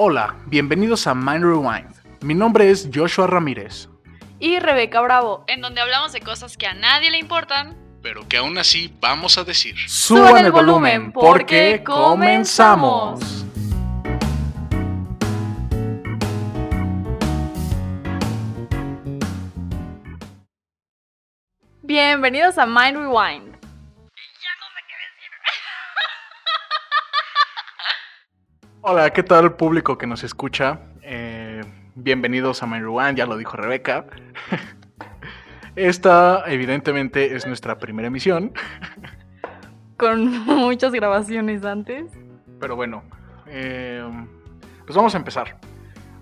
Hola, bienvenidos a Mind Rewind. Mi nombre es Joshua Ramírez. Y Rebeca Bravo, en donde hablamos de cosas que a nadie le importan, pero que aún así vamos a decir. Suban el volumen porque comenzamos. Bienvenidos a Mind Rewind. Hola, ¿qué tal público que nos escucha? Eh, bienvenidos a My ya lo dijo Rebeca. Esta evidentemente es nuestra primera emisión. Con muchas grabaciones antes. Pero bueno, eh, pues vamos a empezar.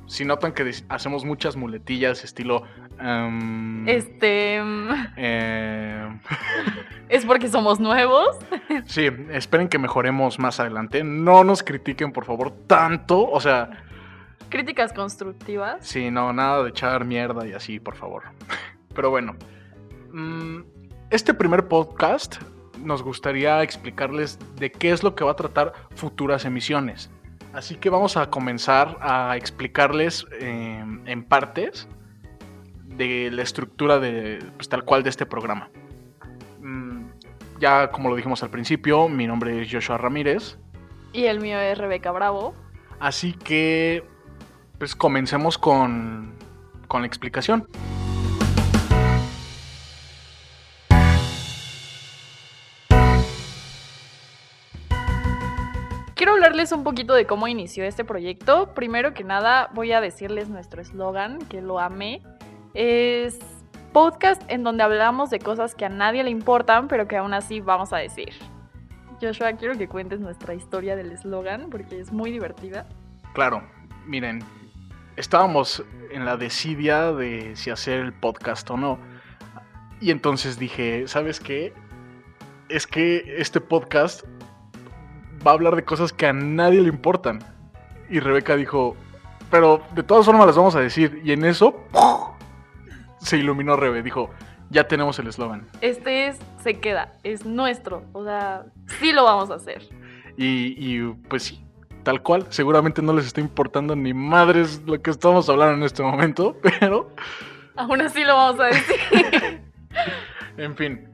Si notan que hacemos muchas muletillas estilo... Em, este... Em, eh, ¿Es porque somos nuevos? Sí, esperen que mejoremos más adelante. No nos critiquen, por favor, tanto. O sea. Críticas constructivas. Sí, no, nada de echar mierda y así, por favor. Pero bueno. Mm, este primer podcast nos gustaría explicarles de qué es lo que va a tratar futuras emisiones. Así que vamos a comenzar a explicarles em, en partes de la estructura de, pues, tal cual de este programa ya como lo dijimos al principio, mi nombre es Joshua Ramírez. Y el mío es Rebeca Bravo. Así que, pues comencemos con, con la explicación. Quiero hablarles un poquito de cómo inició este proyecto. Primero que nada, voy a decirles nuestro eslogan, que lo amé. Es podcast en donde hablamos de cosas que a nadie le importan, pero que aún así vamos a decir. Joshua, quiero que cuentes nuestra historia del eslogan porque es muy divertida. Claro, miren, estábamos en la desidia de si hacer el podcast o no. Y entonces dije, ¿sabes qué? Es que este podcast va a hablar de cosas que a nadie le importan. Y Rebeca dijo, pero de todas formas las vamos a decir. Y en eso, se iluminó Rebe, dijo, ya tenemos el eslogan. Este es, se queda, es nuestro, o sea, sí lo vamos a hacer. Y, pues sí, tal cual, seguramente no les está importando ni madres lo que estamos hablando en este momento, pero... Aún así lo vamos a decir. en fin,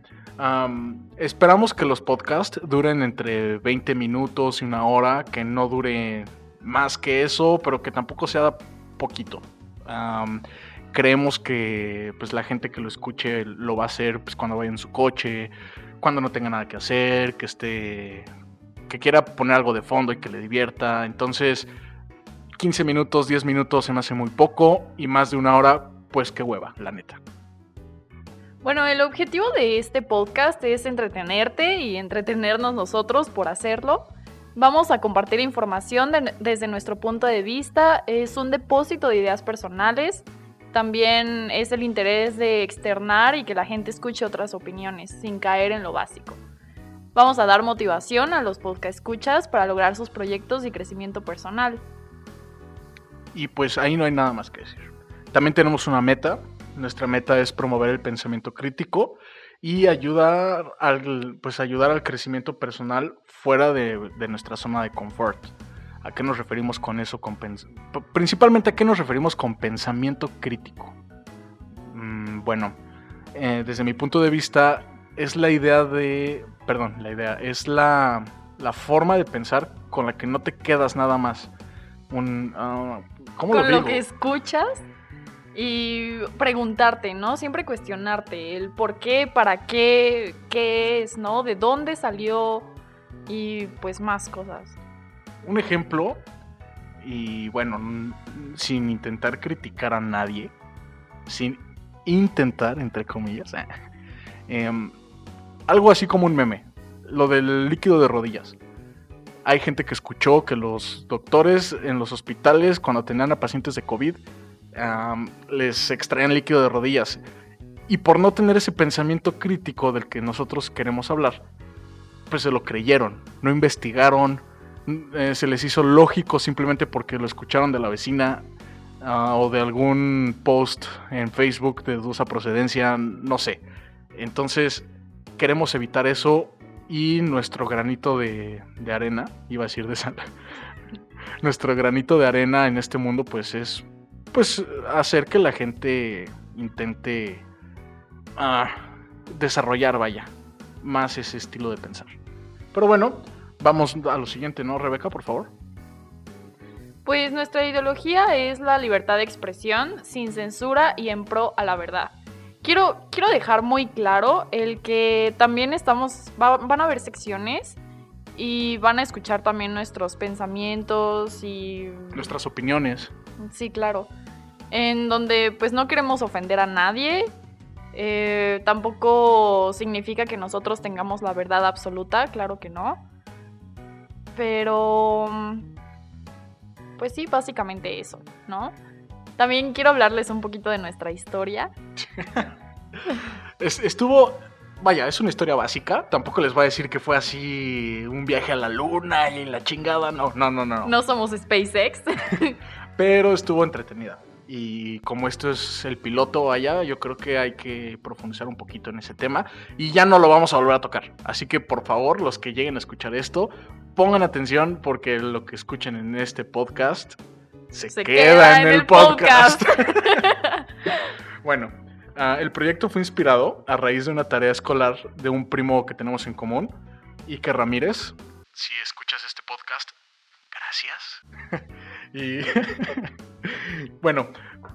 esperamos que los podcasts duren entre 20 minutos y una hora, que no dure más que eso, pero que tampoco sea poquito creemos que pues la gente que lo escuche lo va a hacer pues cuando vaya en su coche, cuando no tenga nada que hacer, que esté que quiera poner algo de fondo y que le divierta. Entonces, 15 minutos, 10 minutos se me hace muy poco y más de una hora, pues qué hueva, la neta. Bueno, el objetivo de este podcast es entretenerte y entretenernos nosotros por hacerlo. Vamos a compartir información desde nuestro punto de vista. Es un depósito de ideas personales también es el interés de externar y que la gente escuche otras opiniones sin caer en lo básico. Vamos a dar motivación a los podcast escuchas para lograr sus proyectos y crecimiento personal. Y pues ahí no hay nada más que decir. También tenemos una meta. Nuestra meta es promover el pensamiento crítico y ayudar al, pues ayudar al crecimiento personal fuera de nuestra zona de confort. ¿A qué nos referimos con eso? Con principalmente a qué nos referimos con pensamiento crítico. Mm, bueno, eh, desde mi punto de vista es la idea de, perdón, la idea, es la, la forma de pensar con la que no te quedas nada más. Un, uh, ¿Cómo con lo, lo que escuchas y preguntarte, ¿no? Siempre cuestionarte el por qué, para qué, qué es, ¿no? De dónde salió y pues más cosas un ejemplo, y bueno, sin intentar criticar a nadie, sin intentar, entre comillas, em, algo así como un meme, lo del líquido de rodillas. Hay gente que escuchó que los doctores en los hospitales, cuando tenían a pacientes de COVID, les extraían líquido de rodillas. Y por no tener ese pensamiento crítico del que nosotros queremos hablar, pues se lo creyeron, no investigaron, eh, se les hizo lógico simplemente porque lo escucharon de la vecina ah, o de algún post en Facebook de dudosa procedencia, no sé. Entonces, queremos evitar eso y nuestro granito de, arena, iba a decir de sal, nuestro granito de arena en este mundo, pues es pues hacer que la gente intente ah, desarrollar, vaya, más ese estilo de pensar. Pero bueno, vamos a lo siguiente, ¿no, Rebeca, por favor? Pues nuestra ideología es la libertad de expresión, sin censura y en pro a la verdad. Quiero, quiero dejar muy claro el que también estamos, van a haber secciones y van a escuchar también nuestros pensamientos y... Nuestras opiniones. Sí, claro. En donde pues no queremos ofender a nadie. Eh, tampoco significa que nosotros tengamos la verdad absoluta, claro que no. Pero pues sí, básicamente eso, ¿no? También quiero hablarles un poquito de nuestra historia. Estuvo, vaya, es una historia básica. Tampoco les voy a decir que fue así un viaje a la luna y la chingada. No, no, no, no. No somos SpaceX. Pero estuvo entretenida. Y como esto es el piloto allá, yo creo que hay que profundizar un poquito en ese tema. Y ya no lo vamos a volver a tocar. Así que por favor, los que lleguen a escuchar esto, pongan atención porque lo que escuchen en este podcast se, queda, en, el, podcast. bueno, ah, el proyecto fue inspirado a raíz de una tarea escolar de un primo que tenemos en común, Ike Ramírez. Si escuchas este podcast, gracias. y bueno,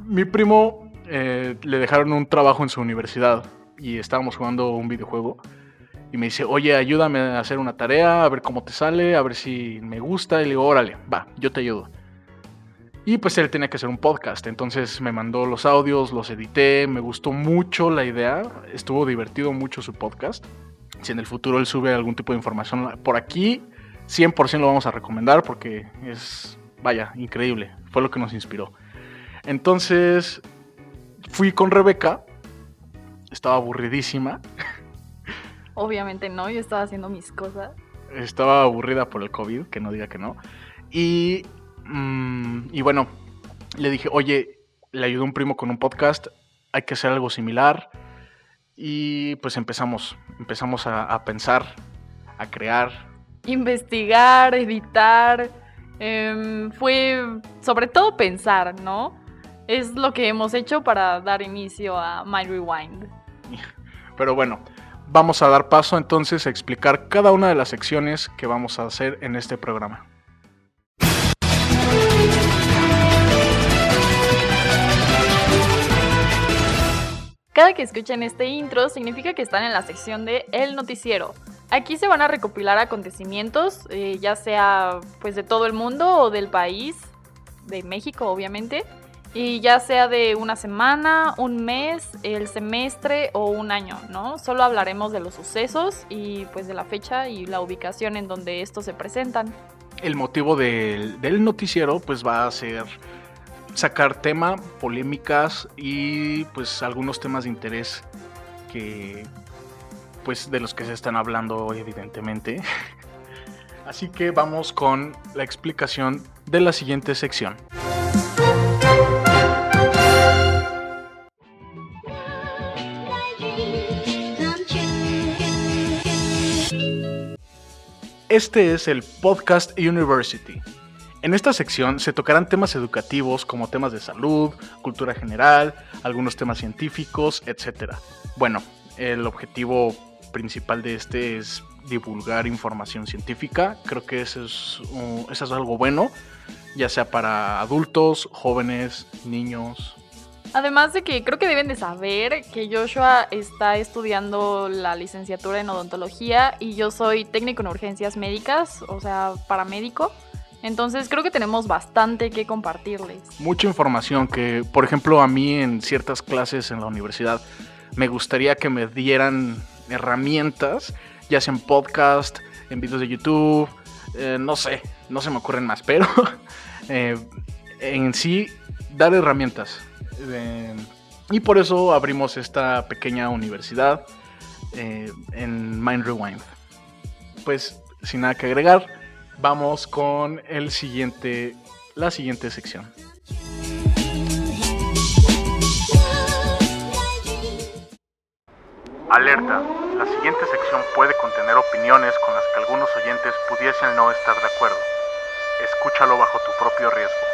mi primo eh, le dejaron un trabajo en su universidad y estábamos jugando un videojuego y me dice, oye, ayúdame a hacer una tarea, a ver cómo te sale, a ver si me gusta. Y le digo, órale, va, yo te ayudo. Y pues él tenía que hacer un podcast, entonces me mandó los audios, los edité, me gustó mucho la idea, estuvo divertido mucho su podcast. Si en el futuro él sube algún tipo de información por aquí, 100% lo vamos a recomendar porque es, vaya, increíble, fue lo que nos inspiró. Entonces fui con Rebeca, estaba aburridísima. Obviamente no, yo estaba haciendo mis cosas. Estaba aburrida por el COVID, que no diga que no. Y, mm, y bueno, le dije, oye, le ayudó un primo con un podcast, hay que hacer algo similar. Y pues empezamos, empezamos a, pensar, a crear. Investigar, editar. Em, fue sobre todo pensar, ¿no? Es lo que hemos hecho para dar inicio a My Rewind. Pero bueno, vamos a dar paso entonces a explicar cada una de las secciones que vamos a hacer en este programa. Cada que escuchen este intro significa que están en la sección de El Noticiero. Aquí se van a recopilar acontecimientos, eh, ya sea pues de todo el mundo o del país, de México obviamente, y ya sea de una semana, un mes, el semestre o un año, ¿no? Solo hablaremos de los sucesos y pues de la fecha y la ubicación en donde estos se presentan. El motivo del, noticiero pues va a ser sacar tema, polémicas y pues algunos temas de interés que pues de los que se están hablando evidentemente. Así que vamos con la explicación de la siguiente sección. Este es el Podcast University. En esta sección se tocarán temas educativos como temas de salud, cultura general, algunos temas científicos, etc. Bueno, el objetivo principal de este es divulgar información científica. Creo que eso es, eso es algo bueno, ya sea para adultos, jóvenes, niños, Además de que creo que deben de saber que Joshua está estudiando la licenciatura en odontología y yo soy técnico en urgencias médicas, o sea, paramédico. Entonces creo que tenemos bastante que compartirles. Mucha información que, por ejemplo, a mí en ciertas clases en la universidad me gustaría que me dieran herramientas, ya sea en podcast, en videos de YouTube, eh, no sé, no se me ocurren más, pero eh, en sí dar herramientas eh, y por eso abrimos esta pequeña universidad en Mind Rewind. Pues sin nada que agregar, vamos con el siguiente, la siguiente sección. Alerta, la siguiente sección puede contener opiniones con las que algunos oyentes pudiesen no estar de acuerdo. Escúchalo bajo tu propio riesgo.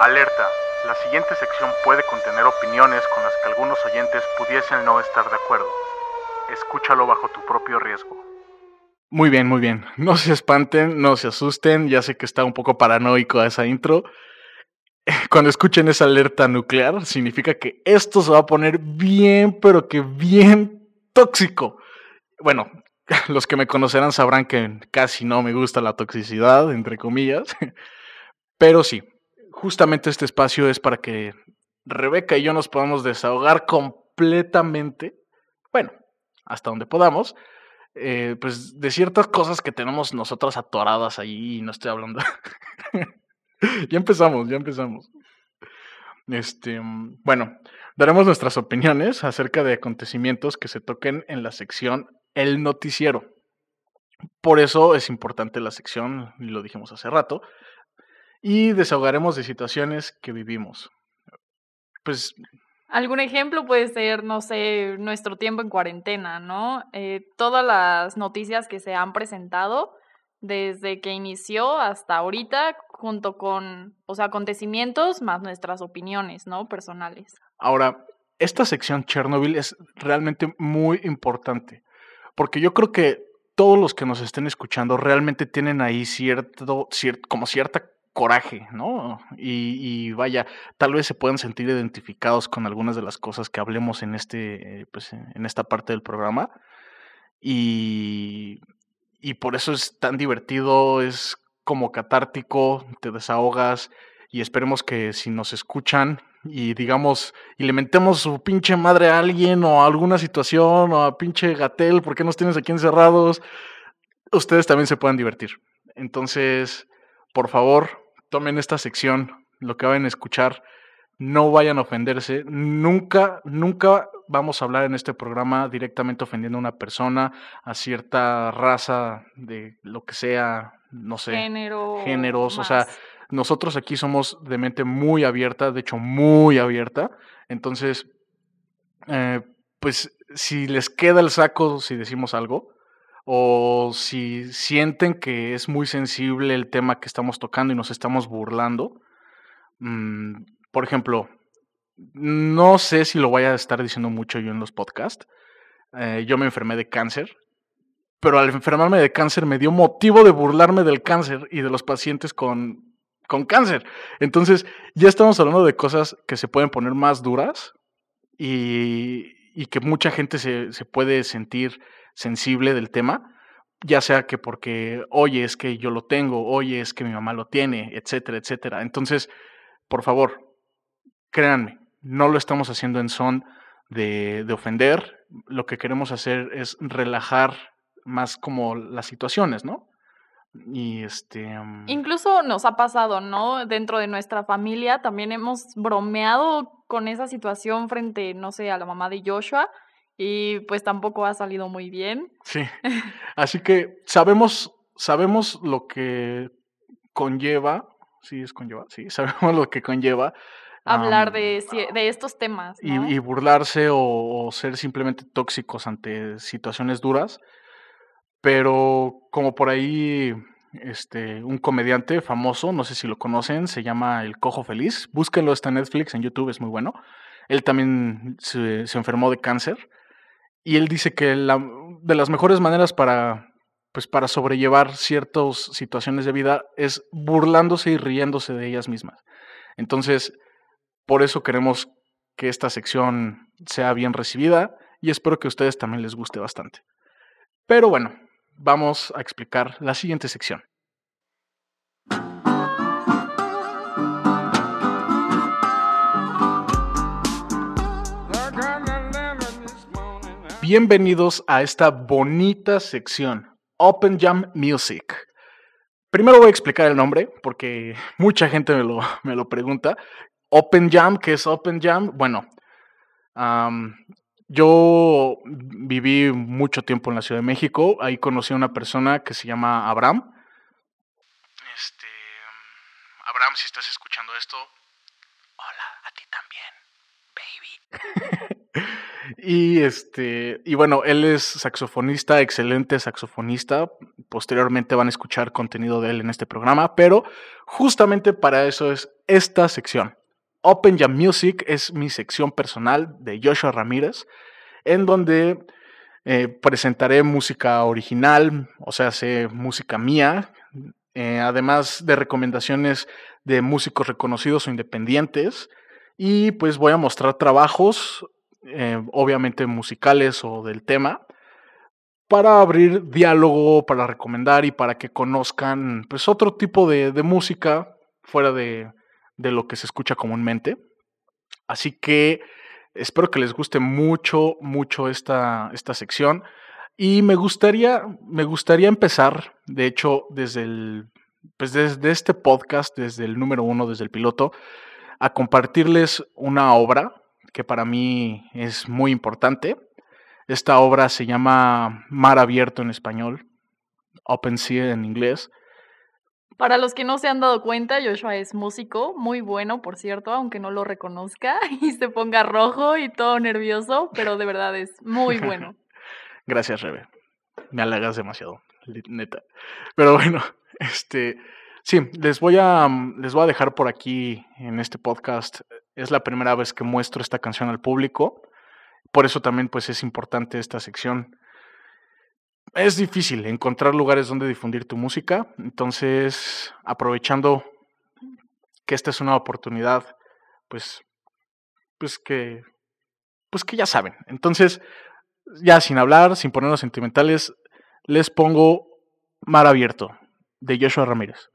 Alerta, la siguiente sección puede contener opiniones con las que algunos oyentes pudiesen no estar de acuerdo. Escúchalo bajo tu propio riesgo. Muy bien, muy bien. No se espanten, no se asusten. Ya sé que está un poco paranoico esa intro. Cuando escuchen esa alerta nuclear, significa que esto se va a poner bien, pero que bien tóxico. Bueno, los que me conocerán sabrán que casi no me gusta la toxicidad, entre comillas. Pero sí, justamente este espacio es para que Rebeca y yo nos podamos desahogar completamente, bueno, hasta donde podamos, eh, pues de ciertas cosas que tenemos nosotras atoradas ahí y no estoy hablando. ya empezamos, ya empezamos. Este, bueno, daremos nuestras opiniones acerca de acontecimientos que se toquen en la sección El Noticiero. Por eso es importante la sección, lo dijimos hace rato, y desahogaremos de situaciones que vivimos. Pues Algún ejemplo puede ser, no sé, nuestro tiempo en cuarentena, ¿no? Eh, todas las noticias que se han presentado desde que inició hasta ahorita, junto con, o sea, acontecimientos más nuestras opiniones, ¿no? Personales. Ahora, esta sección Chernobyl es realmente muy importante, porque yo creo que todos los que nos estén escuchando realmente tienen ahí cierto, como cierta coraje, ¿no? Y, vaya, tal vez se puedan sentir identificados con algunas de las cosas que hablemos en este, pues, en esta parte del programa. Y, y por eso es tan divertido, es como catártico, te desahogas y esperemos que si nos escuchan y digamos, y le mentemos su pinche madre a alguien o a alguna situación o a pinche Gatel, ¿por qué nos tienes aquí encerrados? Ustedes también se puedan divertir. Entonces, por favor, tomen esta sección, lo que vayan a escuchar, no vayan a ofenderse. Nunca, nunca vamos a hablar en este programa directamente ofendiendo a una persona, a cierta raza, de lo que sea, no sé, Género. géneros. O sea, nosotros aquí somos de mente muy abierta, de hecho, muy abierta. Entonces, eh, pues si les queda el saco si decimos algo, o si sienten que es muy sensible el tema que estamos tocando y nos estamos burlando. Mm, por ejemplo, no sé si lo voy a estar diciendo mucho yo en los podcasts. Eh, yo me enfermé de cáncer, pero al enfermarme de cáncer me dio motivo de burlarme del cáncer y de los pacientes con, con cáncer. Entonces, ya estamos hablando de cosas que se pueden poner más duras y, y que mucha gente se, se puede sentir sensible del tema, ya sea que porque, oye, es que yo lo tengo, oye, es que mi mamá lo tiene, etcétera, etcétera. Entonces, por favor, créanme, no lo estamos haciendo en son de, de ofender, lo que queremos hacer es relajar más como las situaciones, ¿no? Y este. Mm Incluso nos ha pasado, ¿no? Dentro de nuestra familia también hemos bromeado con esa situación frente, no sé, a la mamá de Joshua y pues tampoco ha salido muy bien. Sí. Así que sabemos, sabemos lo que conlleva, sí es conlleva, sí, sabemos lo que conlleva. Hablar de, de, estos temas. ¿no? Y, burlarse o, ser simplemente tóxicos ante situaciones duras. Pero como por ahí este, un comediante famoso, no sé si lo conocen, se llama El Cojo Feliz. Búsquenlo, está en Netflix, en YouTube, es muy bueno. Él también se, se enfermó de cáncer y él dice que la, de las mejores maneras para, pues para sobrellevar ciertas situaciones de vida es burlándose y riéndose de ellas mismas. Entonces, por eso queremos que esta sección sea bien recibida y espero que a ustedes también les guste bastante. Pero bueno, vamos a explicar la siguiente sección. Bienvenidos a esta bonita sección, Open Jam Music. Primero voy a explicar el nombre porque mucha gente me lo, me lo pregunta. Open Jam, ¿qué es Open Jam? Bueno, yo viví mucho tiempo en la Ciudad de México. Ahí conocí a una persona que se llama Abraham. Este, Abraham, si estás escuchando esto, hola, a ti también, baby. Y este, y bueno, él es saxofonista, excelente saxofonista, posteriormente van a escuchar contenido de él en este programa, pero justamente para eso es esta sección. Open Jam Music es mi sección personal de Joshua Ramírez, en donde eh, presentaré música original, o sea, sé música mía, eh, además de recomendaciones de músicos reconocidos o independientes, y pues voy a mostrar trabajos, eh, obviamente musicales o del tema, para abrir diálogo, para recomendar y para que conozcan pues otro tipo de, música fuera de, de, lo que se escucha comúnmente. Así que espero que les guste mucho, mucho esta, esta sección. Y me gustaría, me gustaría empezar, de hecho, desde el, pues desde este podcast, desde el número uno, desde el piloto, a compartirles una obra que para mí es muy importante. Esta obra se llama Mar Abierto en español, Open Sea en inglés. Para los que no se han dado cuenta, Joshua es músico, muy bueno, por cierto, aunque no lo reconozca y se ponga rojo y todo nervioso, pero de verdad es muy bueno. Gracias, Rebe. Me halagas demasiado, neta. Pero bueno, este, sí, les voy a les voy a dejar por aquí en este podcast. Es la primera vez que muestro esta canción al público. Por eso también pues es importante esta sección. Es difícil encontrar lugares donde difundir tu música, entonces aprovechando que esta es una oportunidad, pues, pues que, pues que ya saben. Entonces, ya sin hablar, sin ponernos sentimentales, les pongo Mar Abierto de Joshua Ramírez.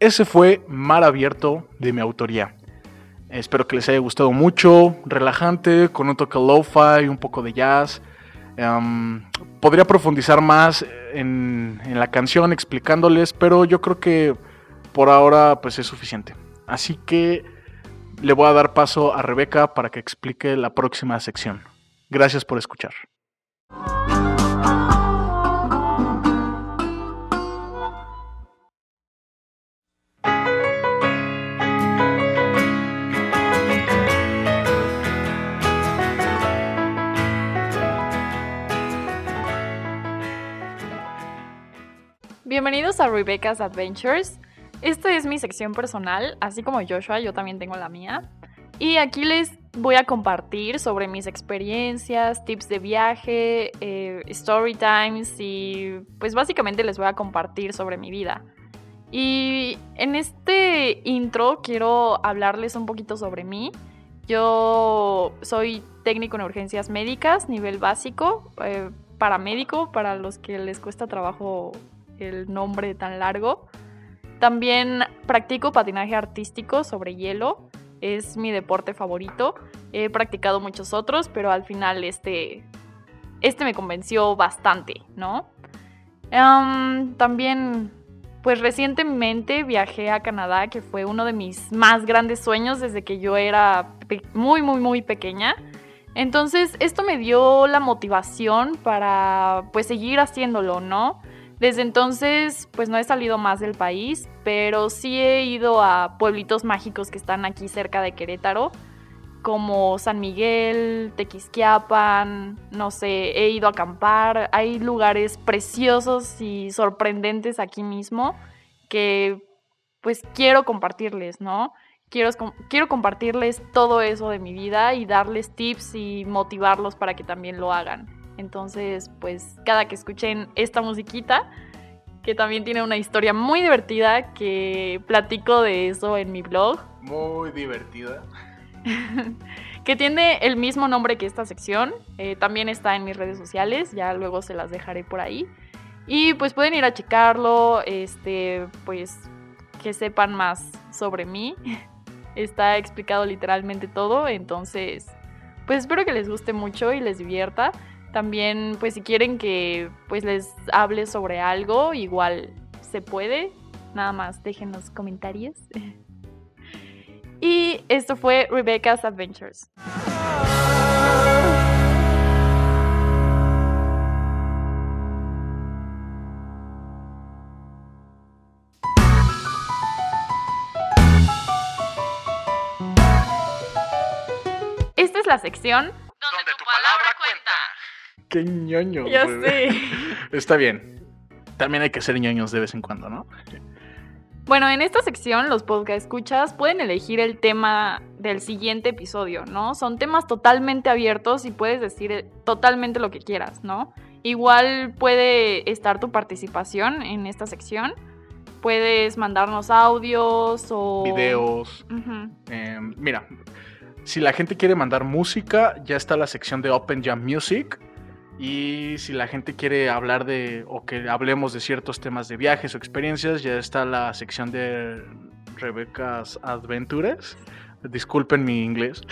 Ese fue Mar Abierto de mi autoría. Espero que les haya gustado mucho, relajante, con un toque lo-fi, un poco de jazz. Em, podría profundizar más en, en, la canción explicándoles, pero yo creo que por ahora pues es suficiente. Así que le voy a dar paso a Rebeca para que explique la próxima sección. Gracias por escuchar. Bienvenidos a Rebecca's Adventures. Esta es mi sección personal, así como Joshua, yo también tengo la mía. Y aquí les voy a compartir sobre mis experiencias, tips de viaje, eh, story times y pues básicamente les voy a compartir sobre mi vida. Y en este intro quiero hablarles un poquito sobre mí. Yo soy técnico en urgencias médicas, nivel básico, eh, paramédico, para los que les cuesta trabajo el nombre tan largo. También practico patinaje artístico sobre hielo. Es mi deporte favorito. He practicado muchos otros, pero al final este, este me convenció bastante, ¿no? también, pues recientemente viajé a Canadá, que fue uno de mis más grandes sueños desde que yo era muy, muy, muy pequeña. Entonces, esto me dio la motivación para, pues, seguir haciéndolo, ¿no? Desde entonces, pues no he salido más del país, pero sí he ido a pueblitos mágicos que están aquí cerca de Querétaro, como San Miguel, Tequisquiapan, no sé, he ido a acampar. Hay lugares preciosos y sorprendentes aquí mismo que pues quiero compartirles, ¿no? Quiero, quiero compartirles todo eso de mi vida y darles tips y motivarlos para que también lo hagan. Entonces, pues cada que escuchen esta musiquita, que también tiene una historia muy divertida, que platico de eso en mi blog. Muy divertida. que tiene el mismo nombre que esta sección. Eh, también está en mis redes sociales, ya luego se las dejaré por ahí. Y pues pueden ir a checarlo, este, pues que sepan más sobre mí. Está explicado literalmente todo, entonces pues espero que les guste mucho y les divierta. También, pues si quieren que pues les hable sobre algo, igual se puede. Nada más dejen los comentarios. y esto fue Rebecca's Adventures. Esta es la sección Qué ñoño. Ya sé. Está bien. También hay que ser ñoños de vez en cuando, ¿no? Bueno, en esta sección los podcast escuchas pueden elegir el tema del siguiente episodio, ¿no? Son temas totalmente abiertos y puedes decir totalmente lo que quieras, ¿no? Igual puede estar tu participación en esta sección. Puedes mandarnos audios o... Videos. Em, mira, si la gente quiere mandar música, ya está la sección de Open Jam Music y si la gente quiere hablar de, o que hablemos de ciertos temas de viajes o experiencias, ya está la sección de Rebecca's Adventures. Disculpen mi inglés.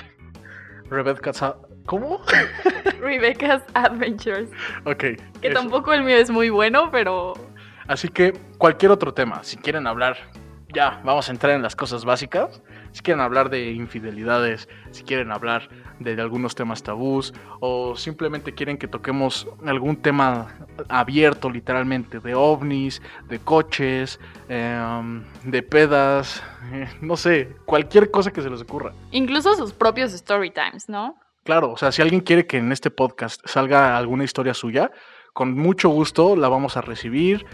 Rebecca's... ¿Cómo? Rebecca's Adventures. Ok. Que tampoco el mío es muy bueno, pero... Así que cualquier otro tema, si quieren hablar, ya, vamos a entrar en las cosas básicas. Si quieren hablar de infidelidades, si quieren hablar de algunos temas tabús o simplemente quieren que toquemos algún tema abierto literalmente de ovnis, de coches, em, de pedas, eh, no sé, cualquier cosa que se les ocurra. Incluso sus propios story times, ¿no? Claro, o sea, si alguien quiere que en este podcast salga alguna historia suya, con mucho gusto la vamos a recibir,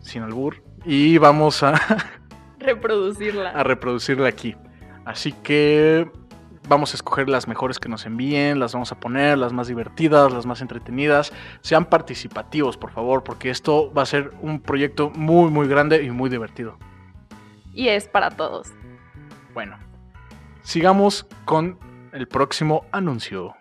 sin albur, y vamos a... reproducirla. A reproducirla aquí. Así que vamos a escoger las mejores que nos envíen, las vamos a poner, las más divertidas, las más entretenidas. Sean participativos, por favor, porque esto va a ser un proyecto muy, muy grande y muy divertido. Y es para todos. Bueno, sigamos con el próximo anuncio.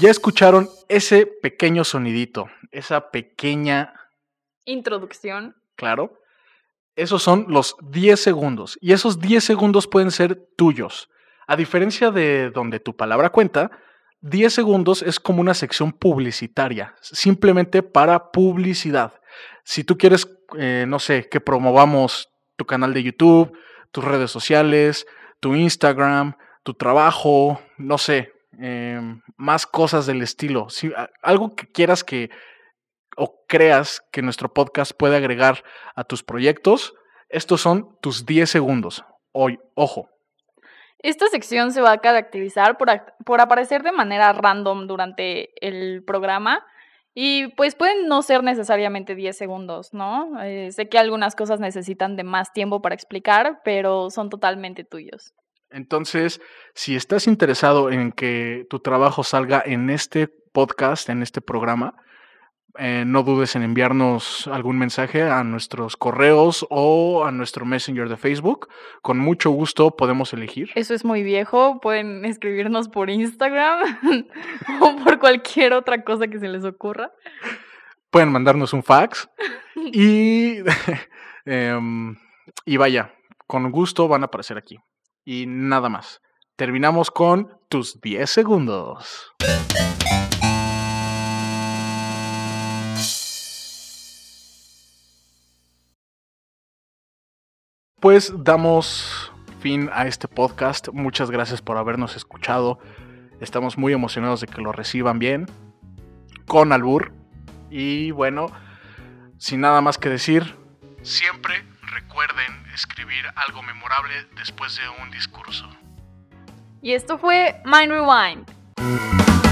Ya escucharon ese pequeño sonidito, esa pequeña... Introducción. Claro. Esos son los 10 segundos. Y esos 10 segundos pueden ser tuyos. A diferencia de donde tu palabra cuenta, 10 segundos es como una sección publicitaria, simplemente para publicidad. Si tú quieres, eh, no sé, que promovamos tu canal de YouTube, tus redes sociales, tu Instagram, tu trabajo, no sé, em, más cosas del estilo. Si, algo que quieras que o creas que nuestro podcast puede agregar a tus proyectos, estos son tus 10 segundos. Hoy, ojo. Esta sección se va a caracterizar por, por aparecer de manera random durante el programa y pues pueden no ser necesariamente 10 segundos, ¿no? Eh, sé que algunas cosas necesitan de más tiempo para explicar, pero son totalmente tuyos. Entonces, si estás interesado en que tu trabajo salga en este podcast, en este programa, eh, no dudes en enviarnos algún mensaje a nuestros correos o a nuestro Messenger de Facebook. Con mucho gusto podemos elegir. Eso es muy viejo. Pueden escribirnos por Instagram o por cualquier otra cosa que se les ocurra. Pueden mandarnos un fax y, em, y vaya, con gusto van a aparecer aquí. Y nada más. Terminamos con tus 10 segundos. Pues damos fin a este podcast. Muchas gracias por habernos escuchado. Estamos muy emocionados de que lo reciban bien. Con albur. Y bueno, sin nada más que decir, siempre recuerden escribir algo memorable después de un discurso. Y esto fue Mind Rewind.